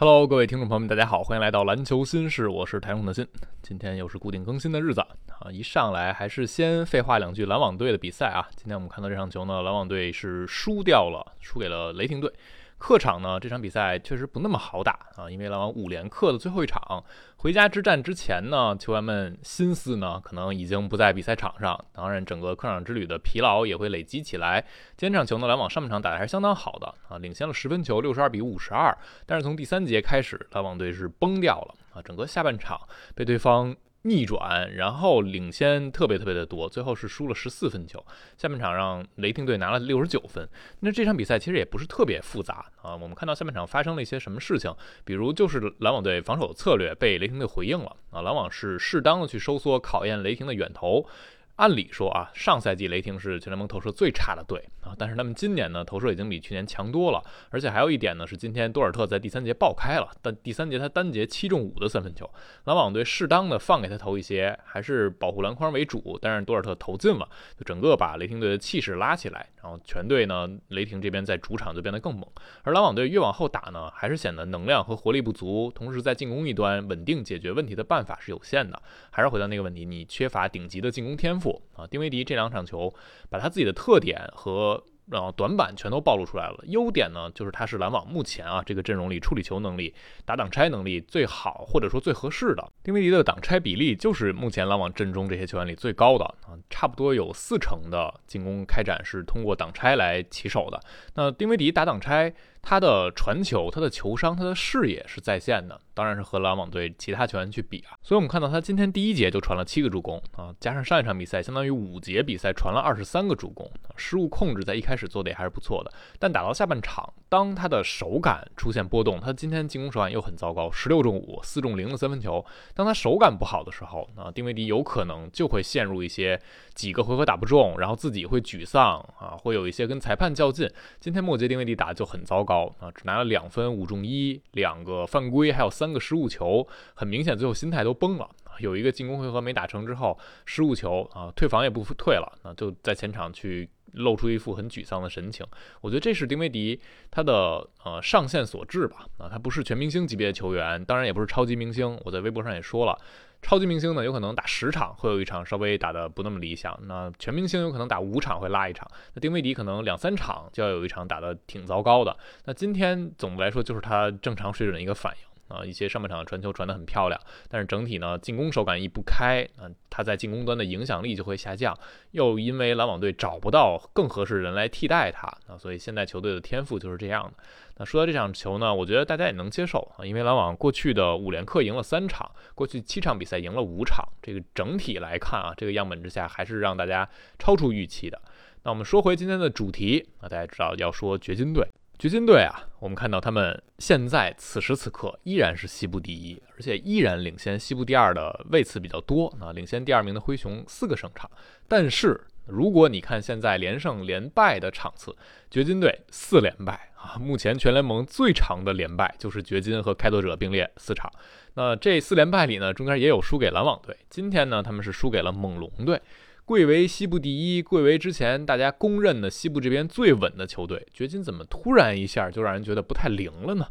Hello，各位听众朋友们，大家好，欢迎来到篮球新事，我是台中的新。今天又是固定更新的日子啊！一上来还是先废话两句篮网队的比赛啊。今天我们看到这场球呢，篮网队是输掉了，输给了雷霆队。客场呢，这场比赛确实不那么好打啊，因为篮网五连客的最后一场回家之战之前呢，球员们心思呢可能已经不在比赛场上，当然整个客场之旅的疲劳也会累积起来。今天这场球呢，篮网上半场打的还是相当好的啊，领先了十分球，六十二比五十二。但是从第三节开始，篮网队是崩掉了啊，整个下半场被对方。逆转，然后领先特别特别的多，最后是输了十四分球。下半场让雷霆队拿了六十九分。那这场比赛其实也不是特别复杂啊。我们看到下半场发生了一些什么事情，比如就是篮网队防守策略被雷霆队回应了啊。篮网是适当的去收缩，考验雷霆的远投。按理说啊，上赛季雷霆是全联盟投射最差的队啊，但是他们今年呢投射已经比去年强多了，而且还有一点呢是今天多尔特在第三节爆开了，但第三节他单节七中五的三分球，篮网队适当的放给他投一些，还是保护篮筐为主，但是多尔特投进了，就整个把雷霆队的气势拉起来，全队呢雷霆这边在主场就变得更猛，而篮网队越往后打呢，还是显得能量和活力不足，同时在进攻一端稳定解决问题的办法是有限的，还是回到那个问题，你缺乏顶级的进攻天赋。啊，丁威迪这两场球把他自己的特点和然后短板全都暴露出来了。优点呢，就是他是篮网目前啊这个阵容里处理球能力、打挡拆能力最好或者说最合适的。丁威迪的挡拆比例就是目前篮网阵中这些球员里最高的啊，差不多有四成的进攻开展是通过挡拆来起手的。那丁威迪打挡拆。他的传球、他的球商、他的视野是在线的，当然是和篮网队其他球员去比啊。所以我们看到他今天第一节就传了七个助攻啊，加上上一场比赛，相当于五节比赛传了二十三个助攻。失误控制在一开始做的也还是不错的，但打到下半场，当他的手感出现波动，他今天进攻手感又很糟糕，十六中五，四中零的三分球。当他手感不好的时候，啊，丁威迪有可能就会陷入一些几个回合打不中，然后自己会沮丧啊，会有一些跟裁判较劲。今天末节丁威迪打就很糟糕。高啊，只拿了两分，五中一，两个犯规，还有三个失误球，很明显，最后心态都崩了。有一个进攻回合没打成之后，失误球啊，退防也不退了啊，就在前场去露出一副很沮丧的神情。我觉得这是丁威迪他的呃上限所致吧啊，他不是全明星级别的球员，当然也不是超级明星。我在微博上也说了。超级明星呢，有可能打十场会有一场稍微打得不那么理想。那全明星有可能打五场会拉一场。那丁威迪可能两三场就要有一场打得挺糟糕的。那今天总的来说就是他正常水准的一个反应。啊，一些上半场传球传得很漂亮，但是整体呢，进攻手感一不开，啊，他在进攻端的影响力就会下降。又因为篮网队找不到更合适的人来替代他，啊，所以现在球队的天赋就是这样的。那说到这场球呢，我觉得大家也能接受啊，因为篮网过去的五连客赢了三场，过去七场比赛赢了五场，这个整体来看啊，这个样本之下还是让大家超出预期的。那我们说回今天的主题啊，大家知道要说掘金队。掘金队啊，我们看到他们现在此时此刻依然是西部第一，而且依然领先西部第二的位次比较多啊，领先第二名的灰熊四个胜场。但是如果你看现在连胜连败的场次，掘金队四连败啊，目前全联盟最长的连败就是掘金和开拓者并列四场。那这四连败里呢，中间也有输给篮网队，今天呢他们是输给了猛龙队。贵为西部第一，贵为之前大家公认的西部这边最稳的球队，掘金怎么突然一下就让人觉得不太灵了呢？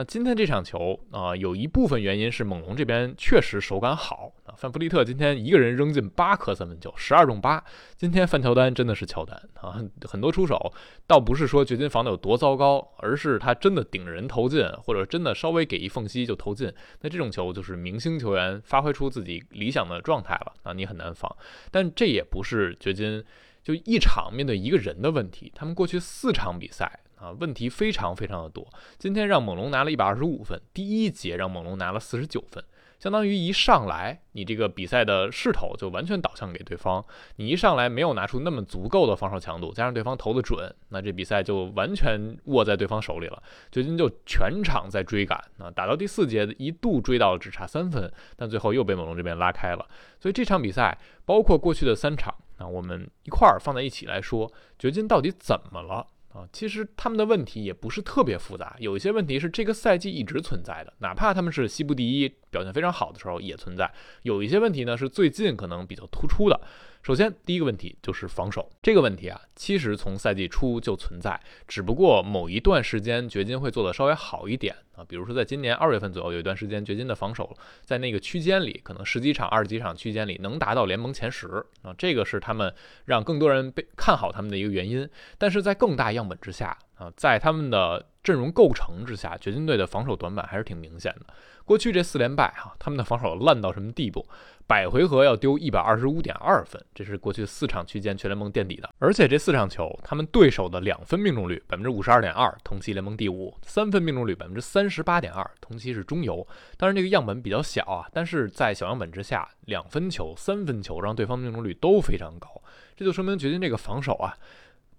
那今天这场球啊，有一部分原因是猛龙这边确实手感好啊。范弗利特今天一个人扔进八颗三分球，十二中八。今天范乔丹真的是乔丹啊，很多出手倒不是说掘金防的有多糟糕，而是他真的顶着人投进，或者真的稍微给一缝隙就投进。那这种球就是明星球员发挥出自己理想的状态了啊，你很难防。但这也不是掘金就一场面对一个人的问题，他们过去四场比赛。啊，问题非常非常的多。今天让猛龙拿了一百二十五分，第一节让猛龙拿了四十九分，相当于一上来你这个比赛的势头就完全导向给对方。你一上来没有拿出那么足够的防守强度，加上对方投的准，那这比赛就完全握在对方手里了。掘金就全场在追赶，啊，打到第四节一度追到了只差三分，但最后又被猛龙这边拉开了。所以这场比赛包括过去的三场，那我们一块儿放在一起来说，掘金到底怎么了？啊，其实他们的问题也不是特别复杂，有一些问题是这个赛季一直存在的，哪怕他们是西部第一，表现非常好的时候也存在。有一些问题呢是最近可能比较突出的。首先，第一个问题就是防守这个问题啊，其实从赛季初就存在，只不过某一段时间掘金会做的稍微好一点啊，比如说在今年二月份左右有一段时间，掘金的防守在那个区间里，可能十几场、二十几场区间里能达到联盟前十啊，这个是他们让更多人被看好他们的一个原因。但是在更大样本之下啊，在他们的阵容构成之下，掘金队的防守短板还是挺明显的。过去这四连败哈，他们的防守烂到什么地步？百回合要丢一百二十五点二分，这是过去四场区间全联盟垫底的。而且这四场球，他们对手的两分命中率百分之五十二点二，同期联盟第五；三分命中率百分之三十八点二，同期是中游。当然这个样本比较小啊，但是在小样本之下，两分球、三分球让对方命中率都非常高，这就说明掘金这个防守啊。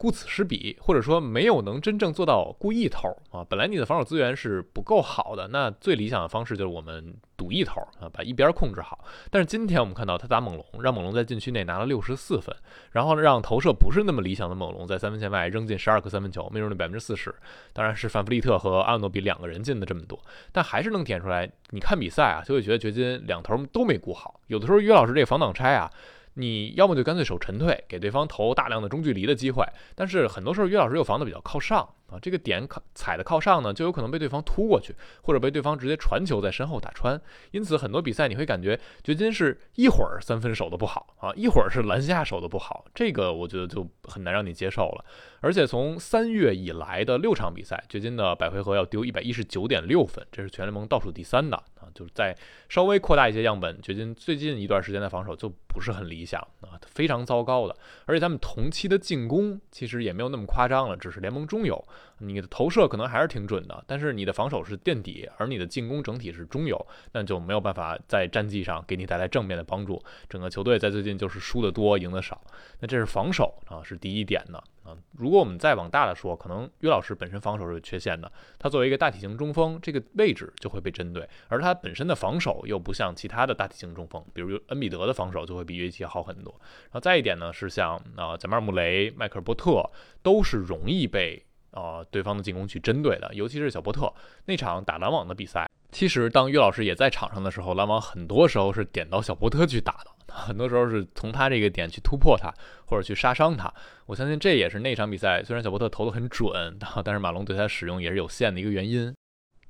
顾此失彼，或者说没有能真正做到顾一头啊。本来你的防守资源是不够好的，那最理想的方式就是我们赌一头啊，把一边控制好。但是今天我们看到他打猛龙，让猛龙在禁区内拿了六十四分，然后让投射不是那么理想的猛龙在三分线外扔进十二个三分球，命中率百分之四十。当然是范弗利特和阿诺比两个人进的这么多，但还是能点出来。你看比赛啊，就会觉得掘金两头都没顾好。有的时候约老师这个防挡拆啊。你要么就干脆守沉退，给对方投大量的中距离的机会，但是很多时候约老师又防的比较靠上。啊，这个点靠踩的靠上呢，就有可能被对方突过去，或者被对方直接传球在身后打穿。因此，很多比赛你会感觉掘金是一会儿三分守的不好啊，一会儿是篮下守的不好，这个我觉得就很难让你接受了。而且从三月以来的六场比赛，掘金的百回合要丢一百一十九点六分，这是全联盟倒数第三的啊。就是在稍微扩大一些样本，掘金最近一段时间的防守就不是很理想啊，非常糟糕的。而且他们同期的进攻其实也没有那么夸张了，只是联盟中游。你的投射可能还是挺准的，但是你的防守是垫底，而你的进攻整体是中游，那就没有办法在战绩上给你带来正面的帮助。整个球队在最近就是输的多，赢的少。那这是防守啊，是第一点的啊。如果我们再往大了说，可能约老师本身防守是有缺陷的，他作为一个大体型中锋，这个位置就会被针对，而他本身的防守又不像其他的大体型中锋，比如恩比德的防守就会比约基好很多。然后再一点呢，是像啊贾马尔穆雷、迈克尔波特都是容易被。呃，对方的进攻去针对的，尤其是小波特那场打篮网的比赛。其实，当于老师也在场上的时候，篮网很多时候是点到小波特去打的，很多时候是从他这个点去突破他，或者去杀伤他。我相信这也是那场比赛，虽然小波特投的很准，但是马龙对他使用也是有限的一个原因。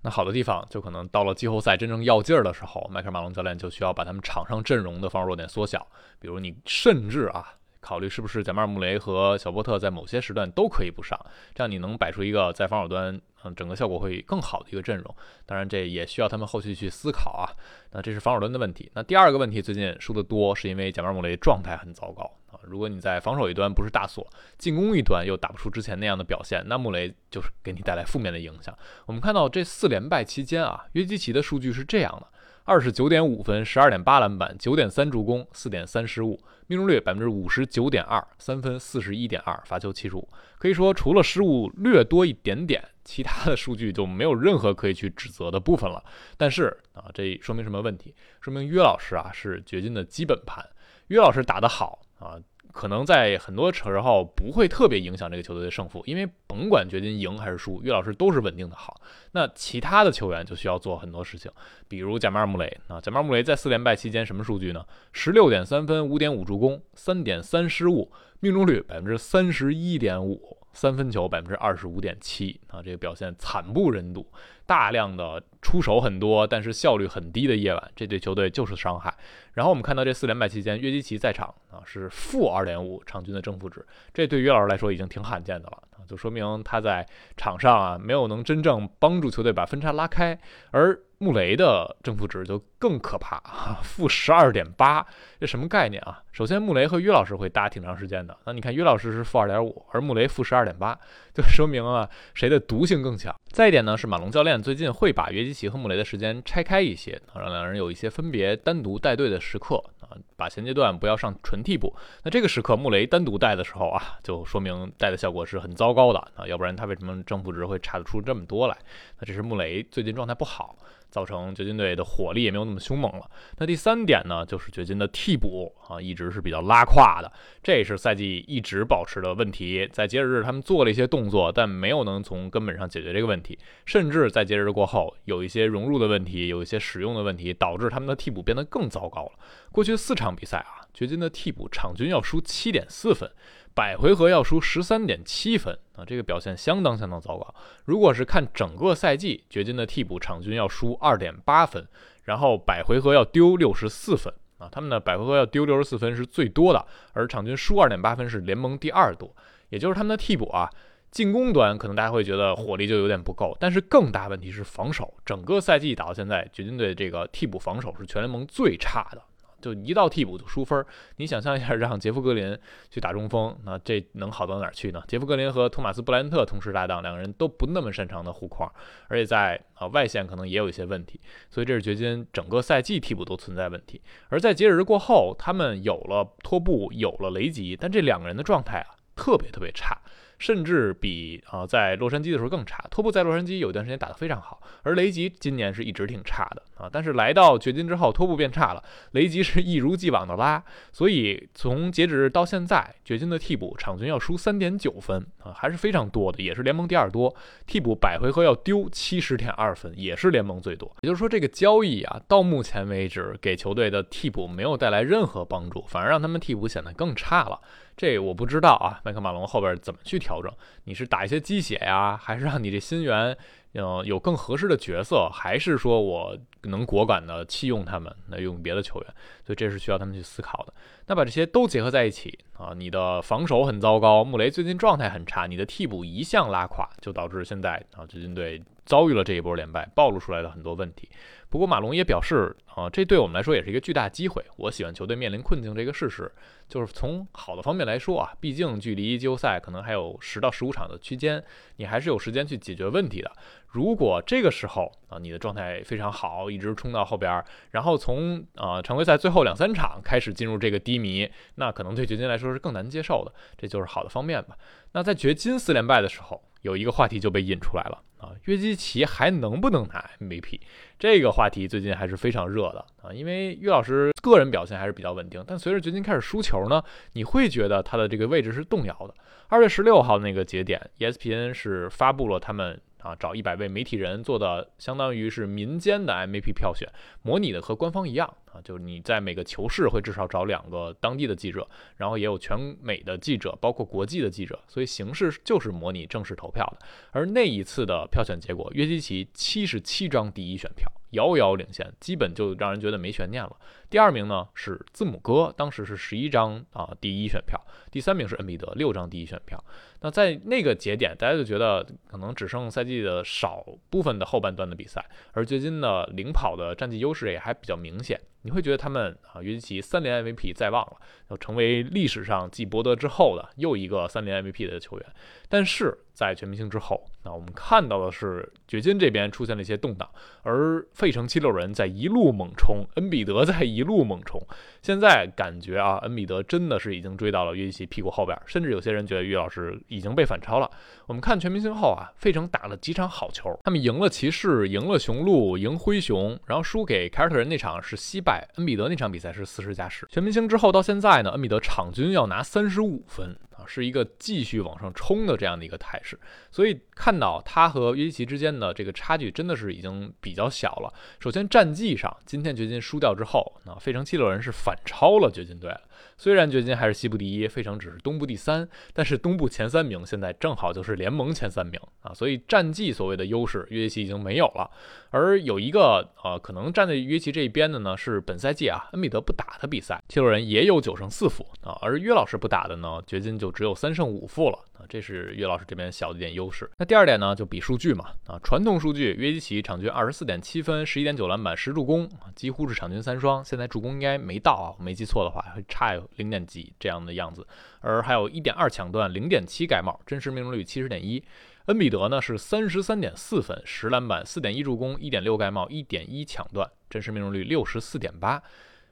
那好的地方，就可能到了季后赛真正要劲儿的时候，迈克尔马龙教练就需要把他们场上阵容的防守弱点缩小，比如你甚至啊。考虑是不是贾马尔·穆雷和小波特在某些时段都可以不上，这样你能摆出一个在防守端，嗯，整个效果会更好的一个阵容。当然，这也需要他们后续去思考啊。那这是防守端的问题。那第二个问题，最近输的多，是因为贾马尔·穆雷状态很糟糕啊。如果你在防守一端不是大锁，进攻一端又打不出之前那样的表现，那穆雷就是给你带来负面的影响。我们看到这四连败期间啊，约基奇的数据是这样的。二十九点五分，十二点八篮板，九点三助攻，四点三失误，命中率百分之五十九点二，三分四十一点二，罚球七十五。可以说，除了失误略多一点点，其他的数据就没有任何可以去指责的部分了。但是啊，这说明什么问题？说明约老师啊是掘金的基本盘。约老师打得好啊。可能在很多时候不会特别影响这个球队的胜负，因为甭管掘金赢还是输，岳老师都是稳定的好。那其他的球员就需要做很多事情，比如贾马尔·穆雷啊，贾马尔·穆雷在四连败期间什么数据呢？十六点三分，五点五助攻，三点三失误，命中率百分之三十一点五，三分球百分之二十五点七啊，这个表现惨不忍睹。大量的出手很多，但是效率很低的夜晚，这对球队就是伤害。然后我们看到这四连败期间，约基奇在场啊是负二点五场均的正负值，这对于老师来说已经挺罕见的了啊，就说明他在场上啊没有能真正帮助球队把分差拉开，而。穆雷的正负值就更可怕，负十二点八，这什么概念啊？首先，穆雷和约老师会搭挺长时间的。那你看，约老师是负二点五，而穆雷负十二点八，就说明了谁的毒性更强。再一点呢，是马龙教练最近会把约基奇和穆雷的时间拆开一些，让两人有一些分别单独带队的时刻啊，把前阶段不要上纯替补。那这个时刻穆雷单独带的时候啊，就说明带的效果是很糟糕的啊，要不然他为什么正负值会差得出这么多来？那这是穆雷最近状态不好。造成掘金队的火力也没有那么凶猛了。那第三点呢，就是掘金的替补啊，一直是比较拉胯的，这也是赛季一直保持的问题。在节日日他们做了一些动作，但没有能从根本上解决这个问题，甚至在节日过后有一些融入的问题，有一些使用的问题，导致他们的替补变得更糟糕了。过去四场比赛啊，掘金的替补场均要输七点四分。百回合要输十三点七分啊，这个表现相当相当糟糕。如果是看整个赛季，掘金的替补场均要输二点八分，然后百回合要丢六十四分啊，他们的百回合要丢六十四分是最多的，而场均输二点八分是联盟第二多。也就是他们的替补啊，进攻端可能大家会觉得火力就有点不够，但是更大问题是防守。整个赛季打到现在，掘金队这个替补防守是全联盟最差的。就一到替补就输分儿你想象一下，让杰夫格林去打中锋，那这能好到哪儿去呢？杰夫格林和托马斯布莱恩特同时搭档，两个人都不那么擅长的护框，而且在啊外线可能也有一些问题，所以这是掘金整个赛季替补都存在问题。而在节日过后，他们有了托布，有了雷吉，但这两个人的状态啊特别特别差。甚至比啊在洛杉矶的时候更差。托布在洛杉矶有一段时间打得非常好，而雷吉今年是一直挺差的啊。但是来到掘金之后，托布变差了，雷吉是一如既往的拉。所以从截止到现在，掘金的替补场均要输三点九分啊，还是非常多的，也是联盟第二多。替补百回合要丢七十点二分，也是联盟最多。也就是说，这个交易啊，到目前为止给球队的替补没有带来任何帮助，反而让他们替补显得更差了。这我不知道啊，麦克马龙后边怎么去调整？你是打一些鸡血呀，还是让你这新援，嗯，有更合适的角色，还是说我能果敢的弃用他们，那用别的球员？所以这是需要他们去思考的。那把这些都结合在一起啊，你的防守很糟糕，穆雷最近状态很差，你的替补一向拉垮，就导致现在啊，掘金队遭遇了这一波连败，暴露出来的很多问题。不过马龙也表示，啊，这对我们来说也是一个巨大机会。我喜欢球队面临困境这个事实，就是从好的方面来说啊，毕竟距离季后赛可能还有十到十五场的区间，你还是有时间去解决问题的。如果这个时候啊，你的状态非常好，一直冲到后边，然后从啊常规赛最后两三场开始进入这个低迷，那可能对掘金来说是更难接受的。这就是好的方面吧。那在掘金四连败的时候，有一个话题就被引出来了。啊，约基奇还能不能拿 MVP？这个话题最近还是非常热的啊，因为约老师个人表现还是比较稳定，但随着掘金开始输球呢，你会觉得他的这个位置是动摇的。二月十六号那个节点，ESPN 是发布了他们。啊，找一百位媒体人做的，相当于是民间的 MVP 票选，模拟的和官方一样啊，就是你在每个球市会至少找两个当地的记者，然后也有全美的记者，包括国际的记者，所以形式就是模拟正式投票的。而那一次的票选结果，约基奇七十七张第一选票，遥遥领先，基本就让人觉得没悬念了。第二名呢是字母哥，当时是十一张啊第一选票，第三名是恩比德六张第一选票。那在那个节点，大家就觉得可能只剩赛季的少部分的后半段的比赛，而掘金的领跑的战绩优势也还比较明显。你会觉得他们啊，约基奇三连 MVP 在望了，要成为历史上继伯德之后的又一个三连 MVP 的球员。但是在全明星之后，那我们看到的是掘金这边出现了一些动荡，而费城七六人在一路猛冲，恩比德在一路猛冲。现在感觉啊，恩比德真的是已经追到了约基奇屁股后边，甚至有些人觉得约老师。已经被反超了。我们看全明星后啊，费城打了几场好球，他们赢了骑士，赢了雄鹿，赢灰熊，然后输给凯尔特人那场是惜败。恩比德那场比赛是四十加十。全明星之后到现在呢，恩比德场均要拿三十五分，是一个继续往上冲的这样的一个态势。所以看到他和约基奇之间的这个差距真的是已经比较小了。首先战绩上，今天掘金输掉之后，那费城七六人是反超了掘金队。虽然掘金还是西部第一，费城只是东部第三，但是东部前三名现在正好就是联盟前三名啊，所以战绩所谓的优势，约基奇已经没有了。而有一个呃，可能站在约基奇这一边的呢，是本赛季啊，恩比德不打的比赛，七六人也有九胜四负啊，而约老师不打的呢，掘金就只只有三胜五负了啊，这是岳老师这边小的一点优势。那第二点呢，就比数据嘛啊，传统数据，约基奇场均二十四点七分，十一点九篮板，十助攻，几乎是场均三双，现在助攻应该没到啊，我没记错的话，会差。零点几这样的样子，而还有一点二抢断，零点七盖帽，真实命中率七十点一。恩比德呢是三十三点四分，十篮板，四点一助攻，一点六盖帽，一点一抢断，真实命中率六十四点八。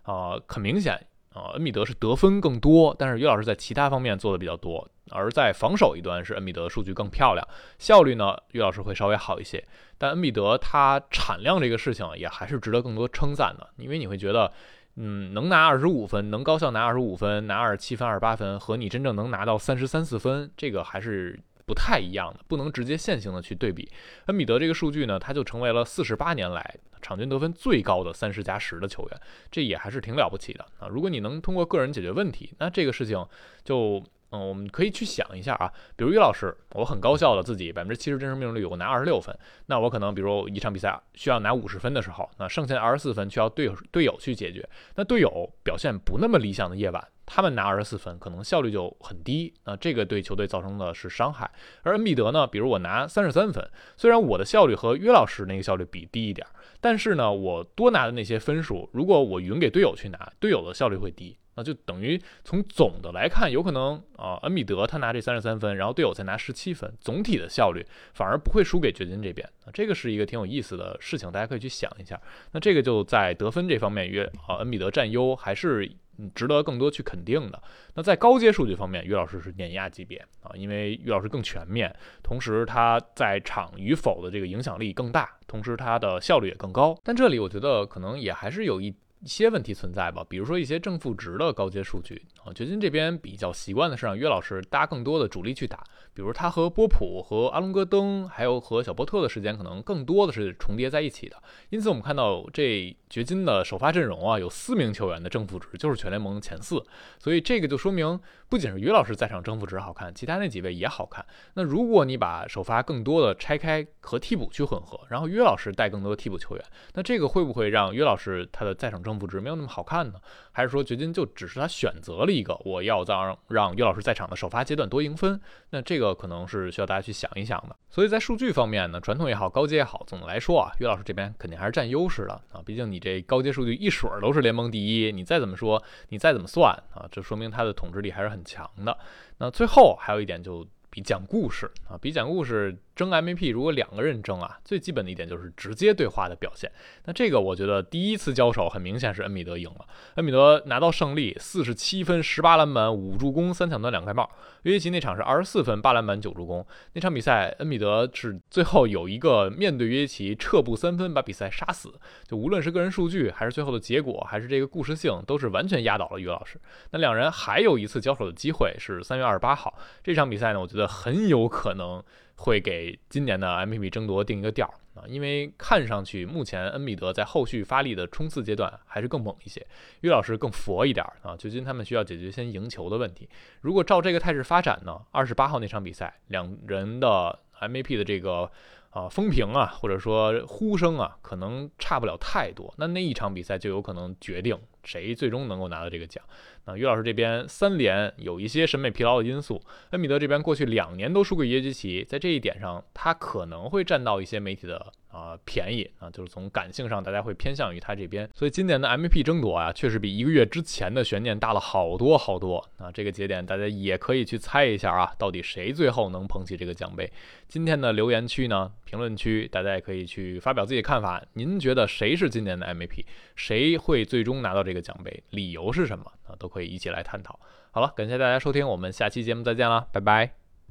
啊，很明显，啊，恩比德是得分更多，但是约老师在其他方面做的比较多，而在防守一端是恩比德数据更漂亮，效率呢，约老师会稍微好一些。但恩比德他产量这个事情也还是值得更多称赞的，因为你会觉得，嗯，能拿二十五分，能高效拿二十五分，拿二十七分、二十八分，和你真正能拿到三十三四分，这个还是。不太一样的，不能直接线性的去对比。恩比德这个数据呢，他就成为了四十八年来场均得分最高的三十加十的球员，这也还是挺了不起的啊！如果你能通过个人解决问题，那这个事情就嗯，我们可以去想一下啊。比如于老师，我很高效的自己百分之七十真实命中率，我拿二十六分，那我可能比如一场比赛需要拿五十分的时候，那剩下的二十四分需要队友队友去解决。那队友表现不那么理想的夜晚。他们拿二十四分，可能效率就很低，那这个对球队造成的是伤害。而恩比德呢，比如我拿三十三分，虽然我的效率和约老师那个效率比低一点，但是呢，我多拿的那些分数，如果我匀给队友去拿，队友的效率会低，那就等于从总的来看，有可能啊，恩比德他拿这三十三分，然后队友再拿十七分，总体的效率反而不会输给掘金这边。啊，这个是一个挺有意思的事情，大家可以去想一下。那这个就在得分这方面，约啊恩比德占优还是。值得更多去肯定的。那在高阶数据方面，于老师是碾压级别啊，因为于老师更全面，同时他在场与否的这个影响力更大，同时他的效率也更高。但这里我觉得可能也还是有。一些问题存在吧，比如说一些正负值的高阶数据啊，掘金这边比较习惯的是让约老师搭更多的主力去打，比如他和波普、和阿隆戈登，还有和小波特的时间可能更多的是重叠在一起的，因此我们看到这掘金的首发阵容啊，有四名球员的正负值就是全联盟前四，所以这个就说明不仅是约老师在场正负值好看，其他那几位也好看。那如果你把首发更多的拆开和替补去混合，然后约老师带更多的替补球员，那这个会不会让约老师他的在场正负值没有那么好看呢，还是说掘金就只是他选择了一一个我要让让岳老师在场的首发阶段多赢分？那这个可能是需要大家去想一想的。所以在数据方面呢，传统也好，高阶也好，总的来说啊，岳老师这边肯定还是占优势的啊。毕竟你这高阶数据一水儿都是联盟第一，你再怎么说，你再怎么算啊，这说明他的统治力还是很强的。那最后还有一点就比讲故事啊，比讲故事。争 MVP，如果两个人争啊，最基本的一点就是直接对话的表现。那这个我觉得第一次交手很明显是恩比德赢了，恩比德拿到胜利，四十七分、十八篮板、五助攻、三抢断、两盖帽。约基奇那场是二十四分、八篮板、九助攻。那场比赛，恩比德是最后有一个面对约基奇撤步三分把比赛杀死。就无论是个人数据，还是最后的结果，还是这个故事性，都是完全压倒了于老师。那两人还有一次交手的机会是三月二十八号这场比赛呢，我觉得很有可能。会给今年的 MVP 争夺定一个调啊，因为看上去目前恩比德在后续发力的冲刺阶段还是更猛一些，于老师更佛一点啊。掘金他们需要解决先赢球的问题。如果照这个态势发展呢，二十八号那场比赛，两人的 MVP 的这个。啊，风评啊，或者说呼声啊，可能差不了太多。那那一场比赛就有可能决定谁最终能够拿到这个奖。那于老师这边三连有一些审美疲劳的因素，恩比德这边过去两年都输给耶基奇，在这一点上他可能会占到一些媒体的。啊，便宜啊，就是从感性上，大家会偏向于他这边，所以今年的 MVP 争夺啊，确实比一个月之前的悬念大了好多好多啊。这个节点，大家也可以去猜一下啊，到底谁最后能捧起这个奖杯？今天的留言区呢，评论区，大家也可以去发表自己的看法。您觉得谁是今年的 MVP？谁会最终拿到这个奖杯？理由是什么？啊，都可以一起来探讨。好了，感谢大家收听，我们下期节目再见了，拜拜。